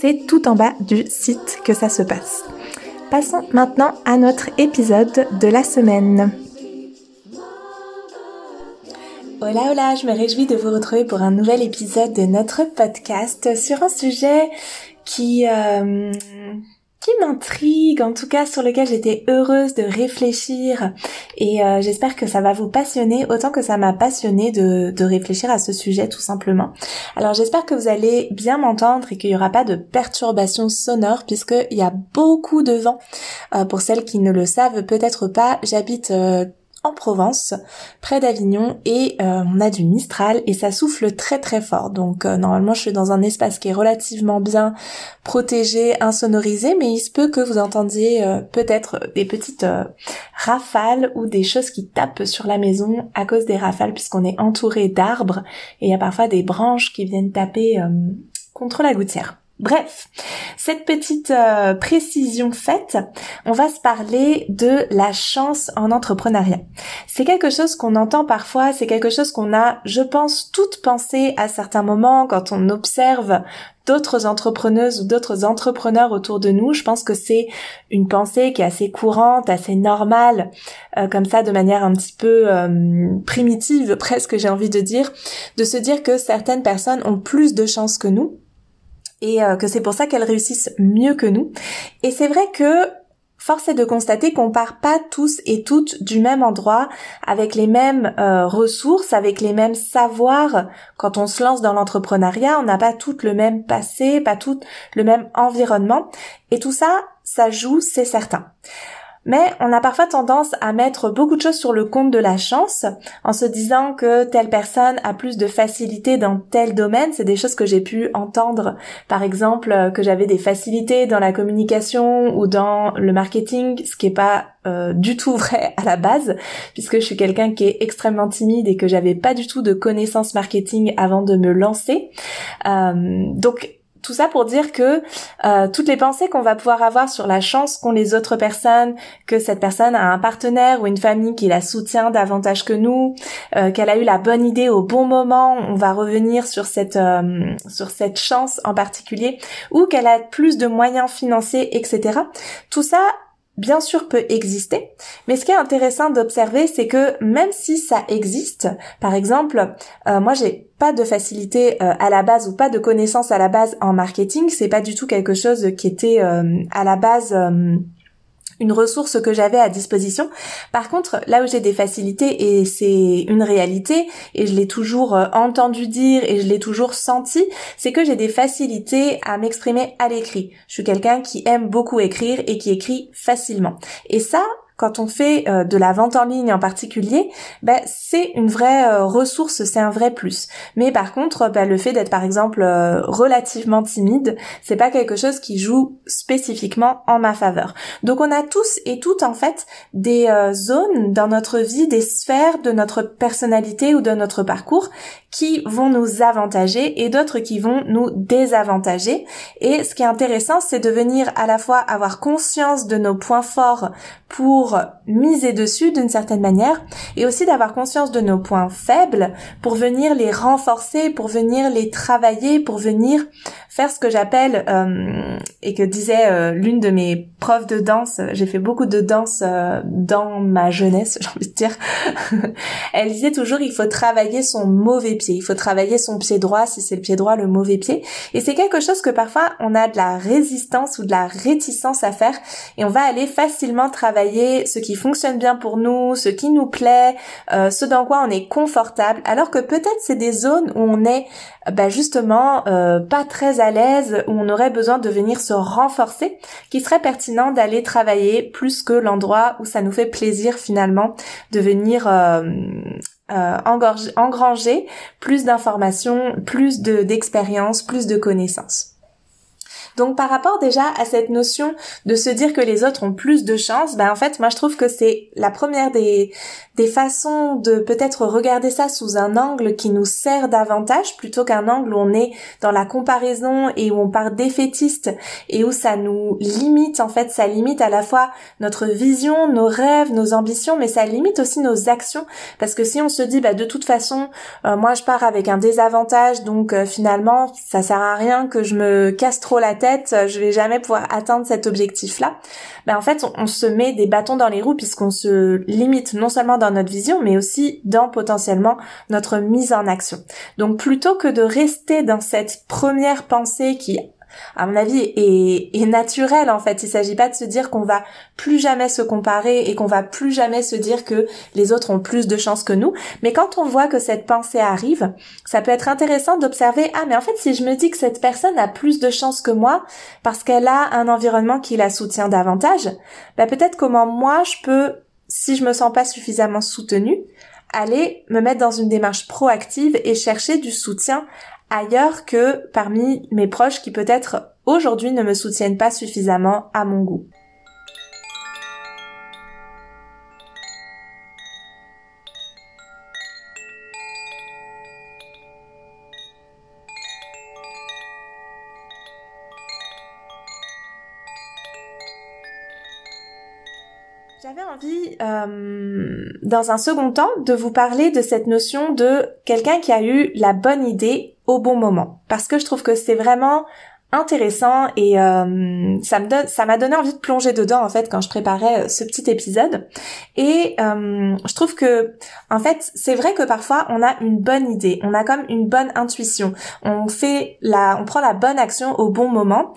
c'est tout en bas du site que ça se passe. Passons maintenant à notre épisode de la semaine. Hola hola, je me réjouis de vous retrouver pour un nouvel épisode de notre podcast sur un sujet qui euh, qui m'intrigue, en tout cas sur lequel j'étais heureuse de réfléchir et euh, j'espère que ça va vous passionner autant que ça m'a passionné de, de réfléchir à ce sujet tout simplement. Alors j'espère que vous allez bien m'entendre et qu'il n'y aura pas de perturbations sonores puisqu'il y a beaucoup de vent. Euh, pour celles qui ne le savent peut-être pas, j'habite euh, en Provence, près d'Avignon, et euh, on a du Mistral et ça souffle très très fort. Donc euh, normalement je suis dans un espace qui est relativement bien protégé, insonorisé, mais il se peut que vous entendiez euh, peut-être des petites rafales ou des choses qui tapent sur la maison à cause des rafales puisqu'on est entouré d'arbres et il y a parfois des branches qui viennent taper contre la gouttière. Bref, cette petite euh, précision faite, on va se parler de la chance en entrepreneuriat. C'est quelque chose qu'on entend parfois, c'est quelque chose qu'on a, je pense, toutes pensé à certains moments quand on observe d'autres entrepreneuses ou d'autres entrepreneurs autour de nous. Je pense que c'est une pensée qui est assez courante, assez normale, euh, comme ça, de manière un petit peu euh, primitive, presque j'ai envie de dire, de se dire que certaines personnes ont plus de chance que nous et euh, que c'est pour ça qu'elles réussissent mieux que nous. Et c'est vrai que Force est de constater qu'on part pas tous et toutes du même endroit, avec les mêmes euh, ressources, avec les mêmes savoirs. Quand on se lance dans l'entrepreneuriat, on n'a pas toutes le même passé, pas toutes le même environnement. Et tout ça, ça joue, c'est certain. Mais on a parfois tendance à mettre beaucoup de choses sur le compte de la chance en se disant que telle personne a plus de facilité dans tel domaine. C'est des choses que j'ai pu entendre. Par exemple, euh, que j'avais des facilités dans la communication ou dans le marketing, ce qui est pas euh, du tout vrai à la base, puisque je suis quelqu'un qui est extrêmement timide et que j'avais pas du tout de connaissances marketing avant de me lancer. Euh, donc tout ça pour dire que euh, toutes les pensées qu'on va pouvoir avoir sur la chance qu'ont les autres personnes, que cette personne a un partenaire ou une famille qui la soutient davantage que nous, euh, qu'elle a eu la bonne idée au bon moment, on va revenir sur cette euh, sur cette chance en particulier, ou qu'elle a plus de moyens financiers, etc. Tout ça bien sûr peut exister, mais ce qui est intéressant d'observer, c'est que même si ça existe, par exemple, euh, moi j'ai pas de facilité euh, à la base ou pas de connaissances à la base en marketing, c'est pas du tout quelque chose qui était euh, à la base une ressource que j'avais à disposition. Par contre, là où j'ai des facilités et c'est une réalité et je l'ai toujours euh, entendu dire et je l'ai toujours senti, c'est que j'ai des facilités à m'exprimer à l'écrit. Je suis quelqu'un qui aime beaucoup écrire et qui écrit facilement. Et ça, quand on fait euh, de la vente en ligne en particulier, ben, c'est une vraie euh, ressource, c'est un vrai plus. Mais par contre, ben, le fait d'être par exemple euh, relativement timide, c'est pas quelque chose qui joue spécifiquement en ma faveur. Donc on a tous et toutes en fait des zones dans notre vie, des sphères de notre personnalité ou de notre parcours qui vont nous avantager et d'autres qui vont nous désavantager. Et ce qui est intéressant, c'est de venir à la fois avoir conscience de nos points forts pour pour miser dessus d'une certaine manière et aussi d'avoir conscience de nos points faibles pour venir les renforcer, pour venir les travailler, pour venir faire ce que j'appelle euh, et que disait euh, l'une de mes profs de danse, j'ai fait beaucoup de danse euh, dans ma jeunesse, j'ai envie de dire. Elle disait toujours il faut travailler son mauvais pied, il faut travailler son pied droit si c'est le pied droit le mauvais pied et c'est quelque chose que parfois on a de la résistance ou de la réticence à faire et on va aller facilement travailler ce qui fonctionne bien pour nous, ce qui nous plaît, euh, ce dans quoi on est confortable, alors que peut-être c'est des zones où on est bah justement euh, pas très à l'aise, où on aurait besoin de venir se renforcer, qui serait pertinent d'aller travailler plus que l'endroit où ça nous fait plaisir finalement de venir euh, engranger plus d'informations, plus d'expérience, plus de connaissances. Donc par rapport déjà à cette notion de se dire que les autres ont plus de chance, ben en fait moi je trouve que c'est la première des des façons de peut-être regarder ça sous un angle qui nous sert davantage plutôt qu'un angle où on est dans la comparaison et où on part défaitiste et où ça nous limite en fait ça limite à la fois notre vision, nos rêves, nos ambitions mais ça limite aussi nos actions. Parce que si on se dit bah de toute façon euh, moi je pars avec un désavantage donc euh, finalement ça sert à rien que je me casse trop la tête euh, je vais jamais pouvoir atteindre cet objectif-là, ben en fait, on, se met des bâtons dans les roues puisqu'on se limite non seulement dans notre vision, mais aussi dans potentiellement notre mise en action. Donc plutôt que de rester dans cette première pensée qui à mon avis, est, est naturel en fait. Il s'agit pas de se dire qu'on va plus jamais se comparer et qu'on va plus jamais se dire que les autres ont plus de chances que nous. Mais quand on voit que cette pensée arrive, ça peut être intéressant d'observer, ah mais en fait si je me dis que cette personne a plus de chances que moi parce qu'elle a un environnement qui la soutient davantage, bah peut-être comment moi je peux, si je me sens pas suffisamment soutenue, aller me mettre dans une démarche proactive et chercher du soutien ailleurs que parmi mes proches qui peut-être aujourd'hui ne me soutiennent pas suffisamment à mon goût. Euh, dans un second temps, de vous parler de cette notion de quelqu'un qui a eu la bonne idée au bon moment. Parce que je trouve que c'est vraiment intéressant et euh, ça me donne ça m'a donné envie de plonger dedans en fait quand je préparais ce petit épisode. Et euh, je trouve que en fait c'est vrai que parfois on a une bonne idée on a comme une bonne intuition. On fait la on prend la bonne action au bon moment.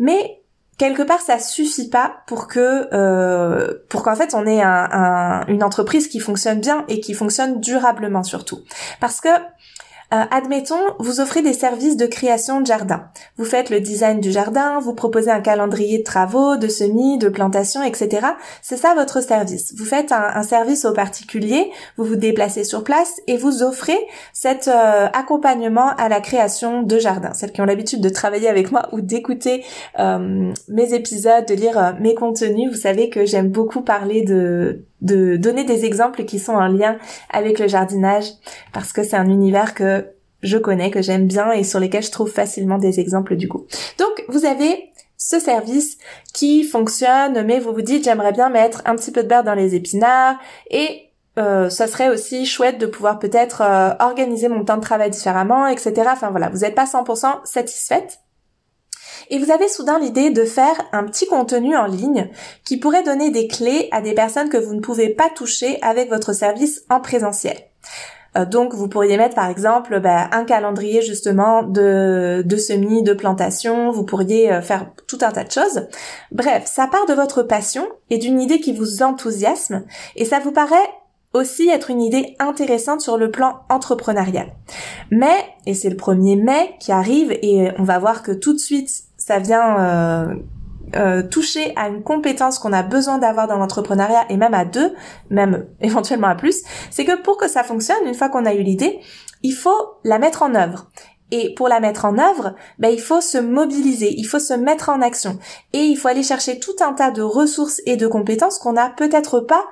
Mais quelque part ça suffit pas pour que euh, pour qu'en fait on ait un, une entreprise qui fonctionne bien et qui fonctionne durablement surtout. Parce que euh, admettons, vous offrez des services de création de jardin. Vous faites le design du jardin, vous proposez un calendrier de travaux, de semis, de plantations, etc. C'est ça votre service. Vous faites un, service au particulier, vous vous déplacez sur place et vous offrez cet euh, accompagnement à la création de jardin. Celles qui ont l'habitude de travailler avec moi ou d'écouter euh, mes épisodes, de lire mes contenus, vous savez que j'aime beaucoup parler de de donner des exemples qui sont en lien avec le jardinage parce que c'est un univers que je connais, que j'aime bien et sur lesquels je trouve facilement des exemples du coup. Donc vous avez ce service qui fonctionne, mais vous vous dites j'aimerais bien mettre un petit peu de beurre dans les épinards et euh, ça serait aussi chouette de pouvoir peut-être euh, organiser mon temps de travail différemment, etc. Enfin voilà, vous n'êtes pas 100% satisfaite et vous avez soudain l'idée de faire un petit contenu en ligne qui pourrait donner des clés à des personnes que vous ne pouvez pas toucher avec votre service en présentiel. Euh, donc vous pourriez mettre par exemple bah, un calendrier justement de, de semis, de plantation, vous pourriez euh, faire tout un tas de choses. Bref, ça part de votre passion et d'une idée qui vous enthousiasme et ça vous paraît aussi être une idée intéressante sur le plan entrepreneurial. Mais, et c'est le premier mai qui arrive et on va voir que tout de suite ça vient euh, euh, toucher à une compétence qu'on a besoin d'avoir dans l'entrepreneuriat et même à deux, même éventuellement à plus, c'est que pour que ça fonctionne, une fois qu'on a eu l'idée, il faut la mettre en œuvre. Et pour la mettre en œuvre, ben, il faut se mobiliser, il faut se mettre en action. Et il faut aller chercher tout un tas de ressources et de compétences qu'on n'a peut-être pas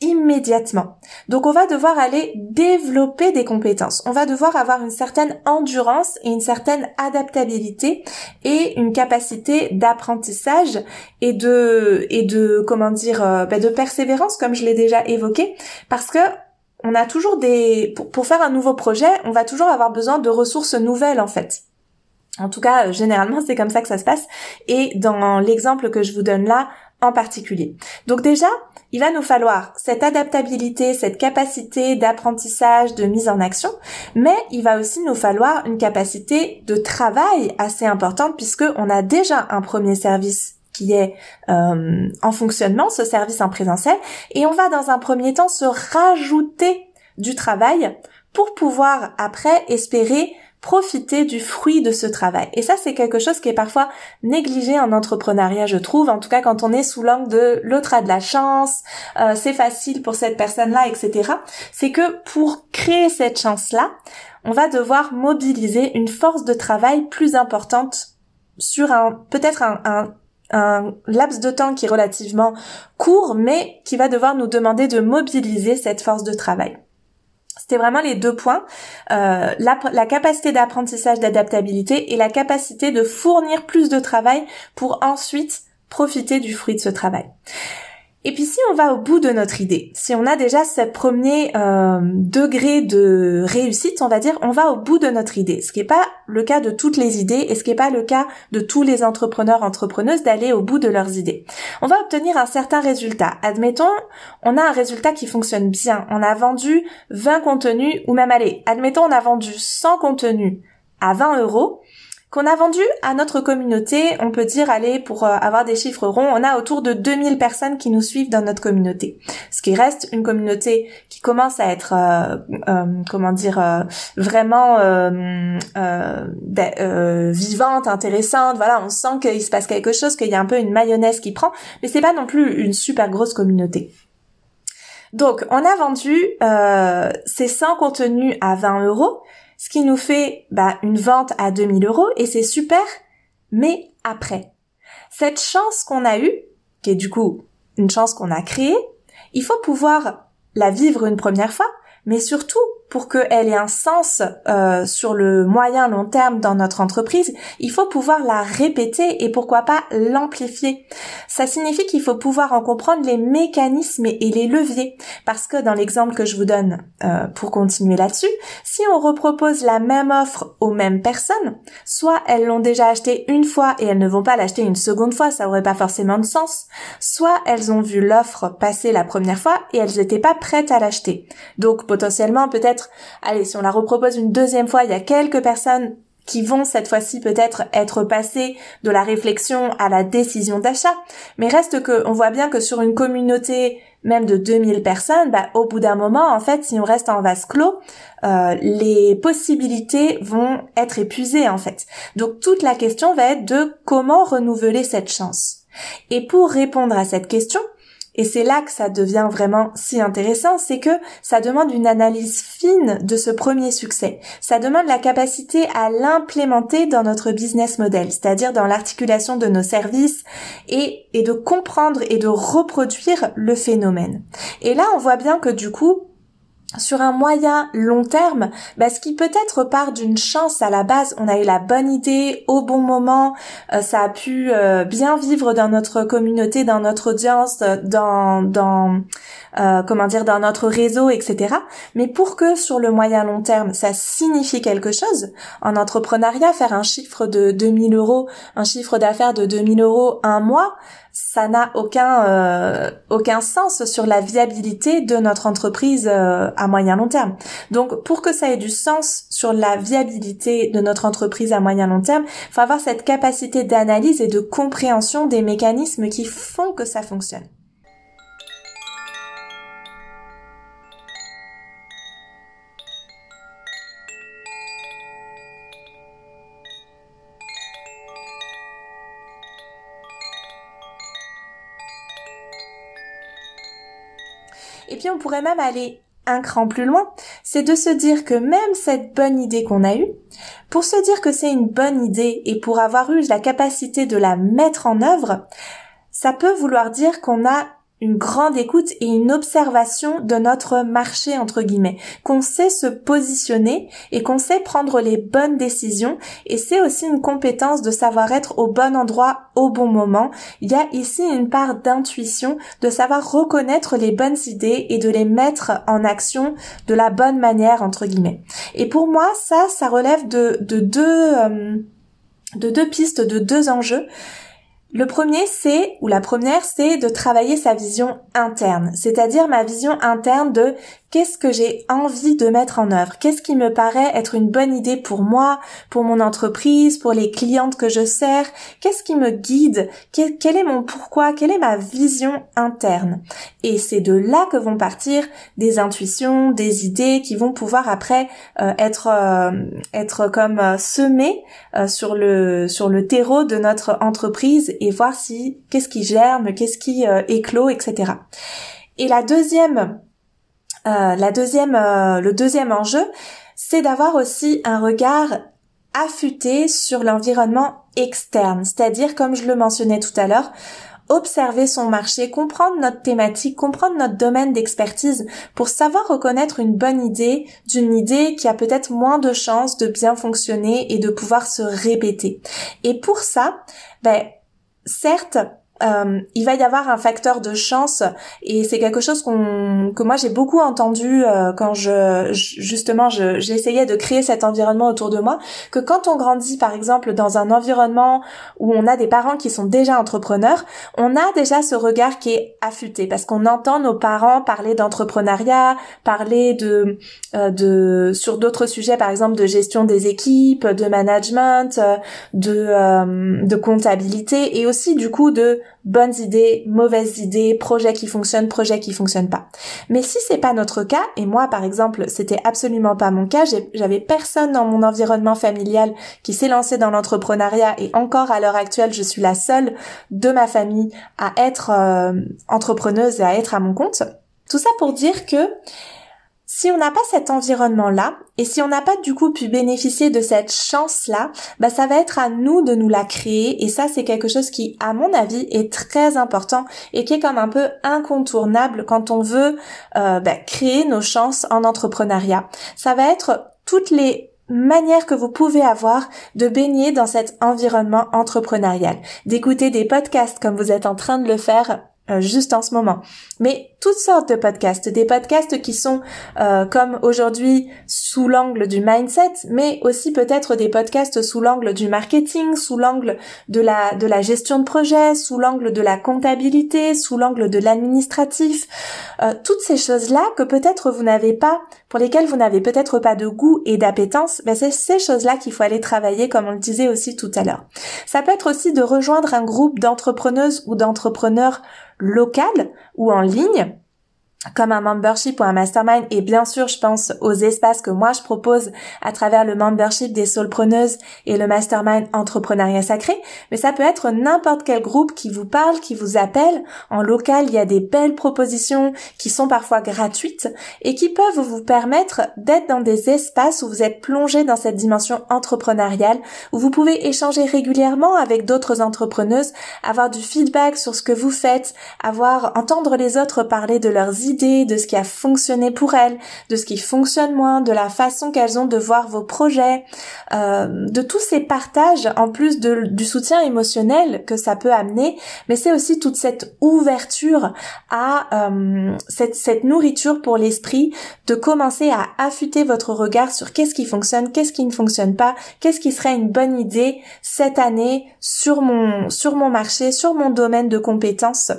immédiatement. Donc on va devoir aller développer des compétences. On va devoir avoir une certaine endurance et une certaine adaptabilité et une capacité d'apprentissage et de et de comment dire euh, ben de persévérance comme je l'ai déjà évoqué parce que on a toujours des pour, pour faire un nouveau projet, on va toujours avoir besoin de ressources nouvelles en fait. En tout cas, généralement, c'est comme ça que ça se passe. Et dans l'exemple que je vous donne là, en particulier. Donc déjà, il va nous falloir cette adaptabilité, cette capacité d'apprentissage, de mise en action, mais il va aussi nous falloir une capacité de travail assez importante puisque on a déjà un premier service qui est euh, en fonctionnement, ce service en présentiel, et on va dans un premier temps se rajouter du travail pour pouvoir après espérer profiter du fruit de ce travail. Et ça, c'est quelque chose qui est parfois négligé en entrepreneuriat, je trouve. En tout cas, quand on est sous l'angle de l'autre a de la chance, euh, c'est facile pour cette personne-là, etc. C'est que pour créer cette chance-là, on va devoir mobiliser une force de travail plus importante sur un peut-être un, un un laps de temps qui est relativement court, mais qui va devoir nous demander de mobiliser cette force de travail. C'était vraiment les deux points, euh, la, la, capacité d'apprentissage d'adaptabilité et la capacité de fournir plus de travail pour ensuite profiter du fruit de ce travail. Et puis si on va au bout de notre idée, si on a déjà ce premier euh, degré de réussite, on va dire, on va au bout de notre idée. Ce qui n'est pas le cas de toutes les idées et ce qui n'est pas le cas de tous les entrepreneurs, entrepreneuses d'aller au bout de leurs idées. On va obtenir un certain résultat. Admettons, on a un résultat qui fonctionne bien. On a vendu 20 contenus ou même allez, admettons on a vendu 100 contenus à 20 euros qu'on a vendu à notre communauté, on peut dire, allez, pour euh, avoir des chiffres ronds, on a autour de 2000 personnes qui nous suivent dans notre communauté. Ce qui reste une communauté qui commence à être, euh, euh, comment dire, vraiment vivante, intéressante. Voilà, on sent qu'il se passe quelque chose, qu'il y a un peu une mayonnaise qui prend, mais c'est pas non plus une super grosse communauté. Donc, on a vendu ces 100 contenus à 20 euros ce qui nous fait bah, une vente à 2000 euros et c'est super, mais après. Cette chance qu'on a eue, qui est du coup une chance qu'on a créée, il faut pouvoir la vivre une première fois, mais surtout pour qu'elle ait un sens euh, sur le moyen long terme dans notre entreprise, il faut pouvoir la répéter et pourquoi pas l'amplifier. Ça signifie qu'il faut pouvoir en comprendre les mécanismes et les leviers. Parce que dans l'exemple que je vous donne euh, pour continuer là-dessus, si on repropose la même offre aux mêmes personnes, soit elles l'ont déjà acheté une fois et elles ne vont pas l'acheter une seconde fois, ça aurait pas forcément de sens, soit elles ont vu l'offre passer la première fois et elles n'étaient pas prêtes à l'acheter. Donc potentiellement peut-être allez, si on la repropose une deuxième fois, il y a quelques personnes qui vont cette fois-ci peut-être être passées de la réflexion à la décision d'achat. Mais reste que, on voit bien que sur une communauté même de 2000 personnes, bah, au bout d'un moment, en fait, si on reste en vase clos, euh, les possibilités vont être épuisées, en fait. Donc, toute la question va être de comment renouveler cette chance. Et pour répondre à cette question, et c'est là que ça devient vraiment si intéressant, c'est que ça demande une analyse fine de ce premier succès. Ça demande la capacité à l'implémenter dans notre business model, c'est-à-dire dans l'articulation de nos services et, de comprendre et de reproduire le phénomène. Et là, on voit bien que du coup, sur un moyen long terme, bah, ce qui peut-être part d'une chance à la base, on a eu la bonne idée au bon moment, euh, ça a pu euh, bien vivre dans notre communauté, dans notre audience, euh, dans comment dire dans notre réseau, etc. Mais pour que sur le moyen long terme, ça signifie quelque chose, en entrepreneuriat, faire un chiffre de 2000 euros, un chiffre d'affaires de 2000 euros un mois, ça n'a aucun euh, aucun sens sur la viabilité de notre entreprise euh, à moyen long terme. Donc pour que ça ait du sens sur la viabilité de notre entreprise à moyen long terme, faut avoir cette capacité d'analyse et de compréhension des mécanismes qui font que ça fonctionne. Et puis on pourrait même aller un cran plus loin, c'est de se dire que même cette bonne idée qu'on a eue, pour se dire que c'est une bonne idée et pour avoir eu la capacité de la mettre en œuvre, ça peut vouloir dire qu'on a une grande écoute et une observation de notre marché entre guillemets, qu'on sait se positionner et qu'on sait prendre les bonnes décisions et c'est aussi une compétence de savoir être au bon endroit au bon moment. Il y a ici une part d'intuition, de savoir reconnaître les bonnes idées et de les mettre en action de la bonne manière entre guillemets. Et pour moi, ça, ça relève de, de deux euh, de deux pistes, de deux enjeux. Le premier, c'est, ou la première, c'est de travailler sa vision interne, c'est-à-dire ma vision interne de qu'est-ce que j'ai envie de mettre en œuvre, qu'est-ce qui me paraît être une bonne idée pour moi, pour mon entreprise, pour les clientes que je sers, qu'est-ce qui me guide, quel, est mon pourquoi, quelle est ma vision interne? Et c'est de là que vont partir des intuitions, des idées qui vont pouvoir après euh, être euh, être comme euh, semées sur le sur le terreau de notre entreprise et voir si qu'est-ce qui germe, qu'est-ce qui éclot, etc. Et la deuxième la deuxième, euh, le deuxième enjeu, c'est d'avoir aussi un regard affûté sur l'environnement externe, c'est-à-dire comme je le mentionnais tout à l'heure, observer son marché, comprendre notre thématique, comprendre notre domaine d'expertise pour savoir reconnaître une bonne idée d'une idée qui a peut-être moins de chances de bien fonctionner et de pouvoir se répéter. Et pour ça, ben, certes, euh, il va y avoir un facteur de chance et c'est quelque chose qu'on que moi j'ai beaucoup entendu euh, quand je justement j'essayais de créer cet environnement autour de moi que quand on grandit par exemple dans un environnement où on a des parents qui sont déjà entrepreneurs on a déjà ce regard qui est affûté parce qu'on entend nos parents parler d'entrepreneuriat parler de euh, de sur d'autres sujets par exemple de gestion des équipes de management de de comptabilité et aussi du coup de bonnes idées, mauvaises idées, projets qui fonctionnent, projets qui fonctionnent pas. Mais si c'est pas notre cas, et moi par exemple, c'était absolument pas mon cas, j'avais personne dans mon environnement familial qui s'est lancé dans l'entrepreneuriat et encore à l'heure actuelle, je suis la seule de ma famille à être euh, entrepreneuse et à être à mon compte. Tout ça pour dire que si on n'a pas cet environnement-là, et si on n'a pas du coup pu bénéficier de cette chance-là, bah ça va être à nous de nous la créer, et ça c'est quelque chose qui, à mon avis, est très important et qui est comme un peu incontournable quand on veut euh, bah, créer nos chances en entrepreneuriat. Ça va être toutes les manières que vous pouvez avoir de baigner dans cet environnement entrepreneurial, d'écouter des podcasts comme vous êtes en train de le faire euh, juste en ce moment. Mais toutes sortes de podcasts, des podcasts qui sont euh, comme aujourd'hui sous l'angle du mindset, mais aussi peut-être des podcasts sous l'angle du marketing, sous l'angle de la de la gestion de projet, sous l'angle de la comptabilité, sous l'angle de l'administratif, euh, toutes ces choses-là que peut-être vous n'avez pas, pour lesquelles vous n'avez peut-être pas de goût et d'appétence, ben c'est ces choses-là qu'il faut aller travailler, comme on le disait aussi tout à l'heure. Ça peut être aussi de rejoindre un groupe d'entrepreneuses ou d'entrepreneurs local ou en ligne comme un membership ou un mastermind. Et bien sûr je pense aux espaces que moi je propose à travers le membership des soulpreneuses et le mastermind entrepreneuriat sacré. Mais ça peut être n'importe quel groupe qui vous parle qui vous appelle. En local il y a des belles propositions qui sont parfois gratuites et qui peuvent vous permettre d'être dans des espaces où vous êtes plongé dans cette dimension entrepreneuriale où vous pouvez échanger régulièrement avec d'autres entrepreneuses avoir du feedback sur ce que vous faites avoir entendre les autres parler de leurs de ce qui a fonctionné pour elles, de ce qui fonctionne moins, de la façon qu'elles ont de voir vos projets, euh, de tous ces partages en plus du soutien émotionnel que ça peut amener, mais c'est aussi toute cette ouverture à euh, cette, cette nourriture pour l'esprit, de commencer à affûter votre regard sur qu'est-ce qui fonctionne, qu'est-ce qui ne fonctionne pas, qu'est-ce qui serait une bonne idée cette année sur mon sur mon marché, sur mon domaine de compétences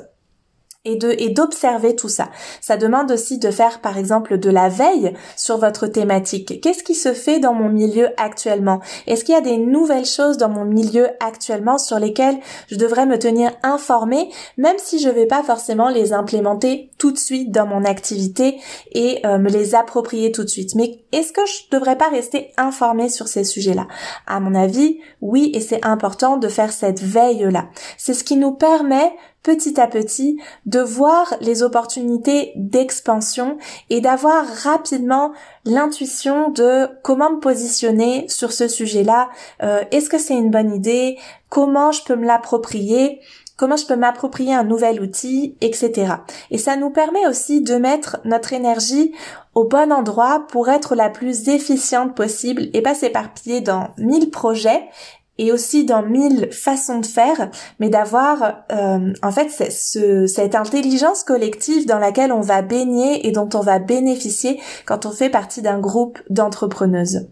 et d'observer tout ça. Ça demande aussi de faire par exemple de la veille sur votre thématique. Qu'est-ce qui se fait dans mon milieu actuellement? Est-ce qu'il y a des nouvelles choses dans mon milieu actuellement sur lesquelles je devrais me tenir informée même si je vais pas forcément les implémenter tout de suite dans mon activité et euh, me les approprier tout de suite? Mais est-ce que je devrais pas rester informée sur ces sujets-là? À mon avis, oui et c'est important de faire cette veille là. C'est ce qui nous permet petit à petit de voir les opportunités d'expansion et d'avoir rapidement l'intuition de comment me positionner sur ce sujet-là. Euh, est-ce que c'est une bonne idée? Comment je peux me l'approprier? Comment je peux m'approprier un nouvel outil, etc. Et ça nous permet aussi de mettre notre énergie au bon endroit pour être la plus efficiente possible et pas s'éparpiller dans mille projets et aussi dans mille façons de faire, mais d'avoir euh, en fait ce, cette intelligence collective dans laquelle on va baigner et dont on va bénéficier quand on fait partie d'un groupe d'entrepreneuses.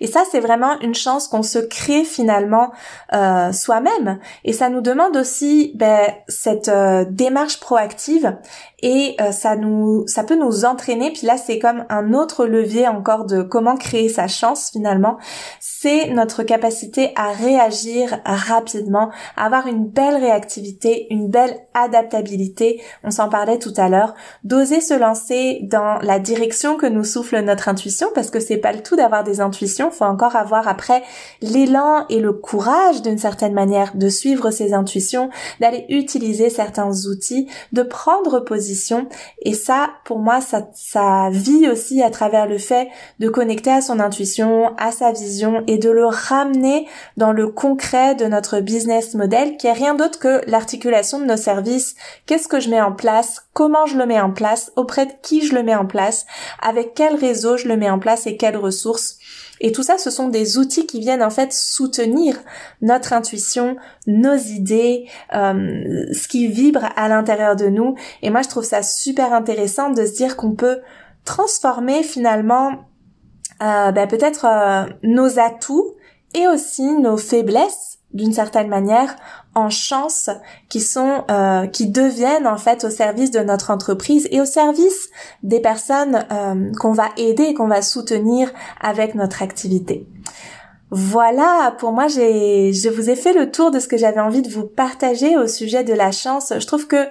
Et ça, c'est vraiment une chance qu'on se crée finalement euh, soi-même. Et ça nous demande aussi ben, cette euh, démarche proactive. Et euh, ça nous ça peut nous entraîner. Puis là c'est comme un autre levier encore de comment créer sa chance finalement. C'est notre capacité à réagir rapidement à avoir une belle réactivité une belle adaptabilité. On s'en parlait tout à l'heure. D'oser se lancer dans la direction que nous souffle notre intuition parce que c'est pas le tout d'avoir des intuitions faut encore avoir après l'élan et le courage d'une certaine manière de suivre ses intuitions d'aller utiliser certains outils de prendre position. Et ça pour moi ça ça vit aussi à travers le fait de connecter à son intuition à sa vision et de le ramener dans le concret de notre business model qui est rien d'autre que l'articulation de nos services. Qu'est-ce que je mets en place? Comment je le mets en place? Auprès de qui je le mets en place? Avec quel réseau je le mets en place? Et quelles ressources? Et tout ça, ce sont des outils qui viennent en fait soutenir notre intuition, nos idées, euh, ce qui vibre à l'intérieur de nous. Et moi, je trouve ça super intéressant de se dire qu'on peut transformer finalement euh, ben, peut-être euh, nos atouts et aussi nos faiblesses d'une certaine manière en chance qui sont euh, qui deviennent en fait au service de notre entreprise et au service des personnes euh, qu'on va aider et qu'on va soutenir avec notre activité. Voilà, pour moi, j'ai, je vous ai fait le tour de ce que j'avais envie de vous partager au sujet de la chance. Je trouve que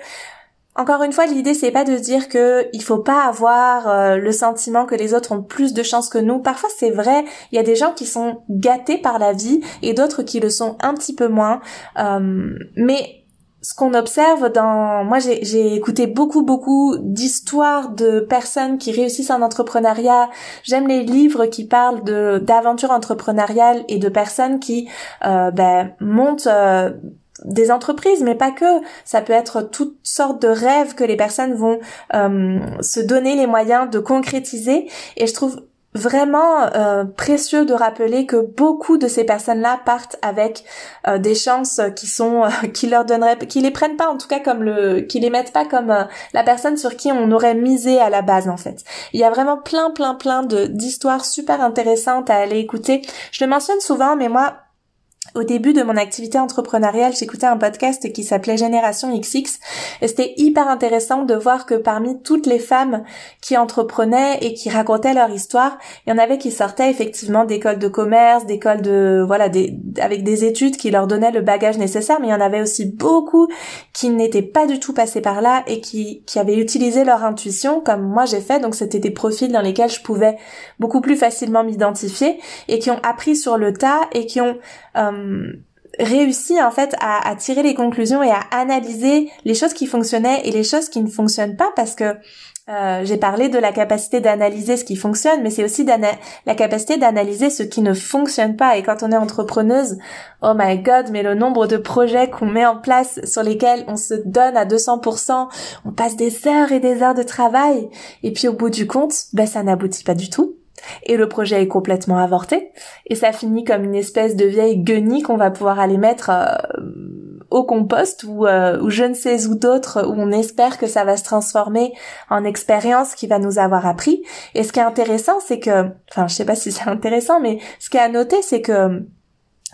encore une fois, l'idée c'est pas de dire que il faut pas avoir euh, le sentiment que les autres ont plus de chance que nous. Parfois c'est vrai, il y a des gens qui sont gâtés par la vie et d'autres qui le sont un petit peu moins. Euh, mais ce qu'on observe dans moi j'ai écouté beaucoup beaucoup d'histoires de personnes qui réussissent en entrepreneuriat j'aime les livres qui parlent de d'aventure entrepreneuriale et de personnes qui euh, ben, montent des entreprises, mais pas que. Ça peut être toutes sortes de rêves que les personnes vont euh, se donner les moyens de concrétiser. Et je trouve vraiment euh, précieux de rappeler que beaucoup de ces personnes-là partent avec euh, des chances qui sont qui leur donneraient qui les prennent pas en tout cas comme le qui les mettent pas comme la personne sur qui on aurait misé à la base en fait. Il y a vraiment plein plein plein de d'histoires super intéressantes à aller écouter. Je le mentionne souvent mais moi au début de mon activité entrepreneuriale, j'écoutais un podcast qui s'appelait Génération XX et c'était hyper intéressant de voir que parmi toutes les femmes qui entreprenaient et qui racontaient leur histoire, il y en avait qui sortaient effectivement d'écoles de commerce, d'écoles de voilà, avec des études qui leur donnaient le bagage nécessaire, mais il y en avait aussi beaucoup qui n'étaient pas du tout passés par là et qui qui avaient utilisé leur intuition comme moi j'ai fait. Donc c'était des profils dans lesquels je pouvais beaucoup plus facilement m'identifier et qui ont appris sur le tas et qui ont euh, réussi en fait à, tirer les conclusions et à analyser les choses qui fonctionnaient et les choses qui ne fonctionnent pas parce que euh, j'ai parlé de la capacité d'analyser ce qui fonctionne, mais c'est aussi la capacité d'analyser ce qui ne fonctionne pas. Et quand on est entrepreneuse, oh my god, mais le nombre de projets qu'on met en place sur lesquels on se donne à 200%, on passe des heures et des heures de travail, et puis au bout du compte, ben ça n'aboutit pas du tout et le projet est complètement avorté. Et ça finit comme une espèce de vieille guenille qu'on va pouvoir aller mettre euh, au compost ou, euh, ou je ne sais où d'autres où on espère que ça va se transformer en expérience qui va nous avoir appris. Et ce qui est intéressant c'est que enfin je sais pas si c'est intéressant mais ce qui est à noter c'est que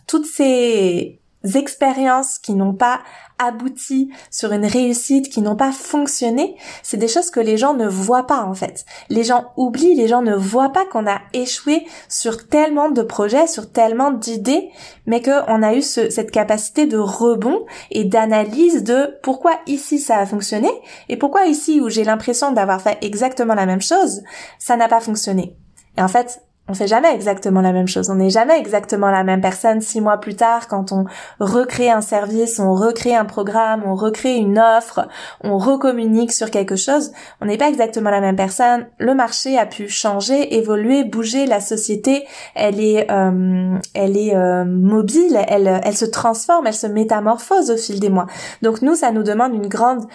toutes ces expériences qui n'ont pas abouti sur une réussite, qui n'ont pas fonctionné, c'est des choses que les gens ne voient pas en fait. Les gens oublient, les gens ne voient pas qu'on a échoué sur tellement de projets, sur tellement d'idées, mais qu'on a eu cette capacité de rebond et d'analyse de pourquoi ici ça a fonctionné et pourquoi ici où j'ai l'impression d'avoir fait exactement la même chose, ça n'a pas fonctionné. Et en fait, on fait jamais exactement la même chose. On n'est jamais exactement la même personne six mois plus tard quand on recrée un service, on recrée un programme, on recrée une offre, on recommunique sur quelque chose. On n'est pas exactement la même personne. Le marché a pu changer, évoluer, bouger. La société, elle est, euh, elle est euh, mobile, elle, elle se transforme, elle se métamorphose au fil des mois. Donc nous, ça nous demande une grande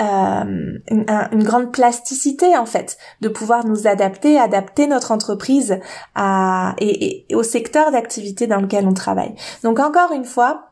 euh, une, grande plasticité en fait, de pouvoir nous adapter, adapter notre entreprise à, et, au secteur d'activité dans lequel on travaille. Donc encore une fois,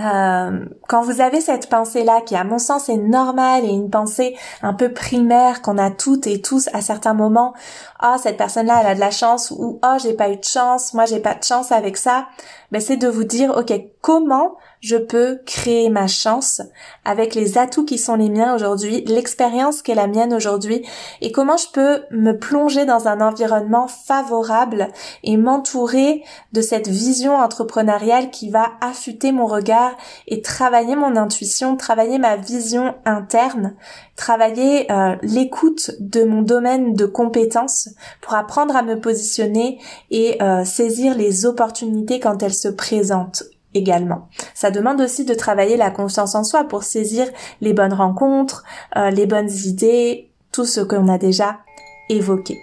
euh, quand vous avez cette pensée-là, qui à mon sens est normale et une pensée un peu primaire qu'on a toutes et tous à certains moments, ah cette personne-là elle a de la chance ou oh j'ai pas eu de chance, moi j'ai pas de chance avec ça, ben c'est de vous dire ok comment je peux créer ma chance avec les atouts qui sont les miens aujourd'hui, l'expérience qui est la mienne aujourd'hui et comment je peux me plonger dans un environnement favorable et m'entourer de cette vision entrepreneuriale qui va affûter mon regard et travailler mon intuition, travailler ma vision interne, travailler euh, l'écoute de mon domaine de compétences pour apprendre à me positionner et euh, saisir les opportunités quand elles se présentent également. Ça demande aussi de travailler la confiance en soi pour saisir les bonnes rencontres, euh, les bonnes idées, tout ce qu'on a déjà évoqué.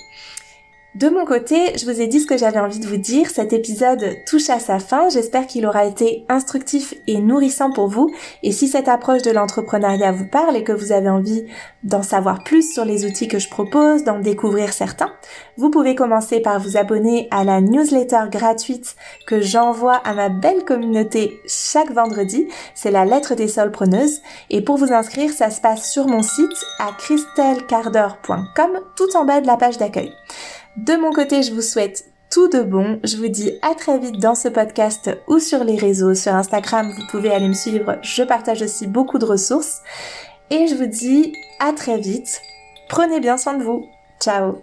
De mon côté, je vous ai dit ce que j'avais envie de vous dire. Cet épisode touche à sa fin. J'espère qu'il aura été instructif et nourrissant pour vous. Et si cette approche de l'entrepreneuriat vous parle et que vous avez envie d'en savoir plus sur les outils que je propose, d'en découvrir certains, vous pouvez commencer par vous abonner à la newsletter gratuite que j'envoie à ma belle communauté chaque vendredi. C'est la lettre des solpreneuses. Et pour vous inscrire, ça se passe sur mon site à christelcarder.com tout en bas de la page d'accueil. De mon côté, je vous souhaite tout de bon. Je vous dis à très vite dans ce podcast ou sur les réseaux. Sur Instagram, vous pouvez aller me suivre. Je partage aussi beaucoup de ressources. Et je vous dis à très vite. Prenez bien soin de vous. Ciao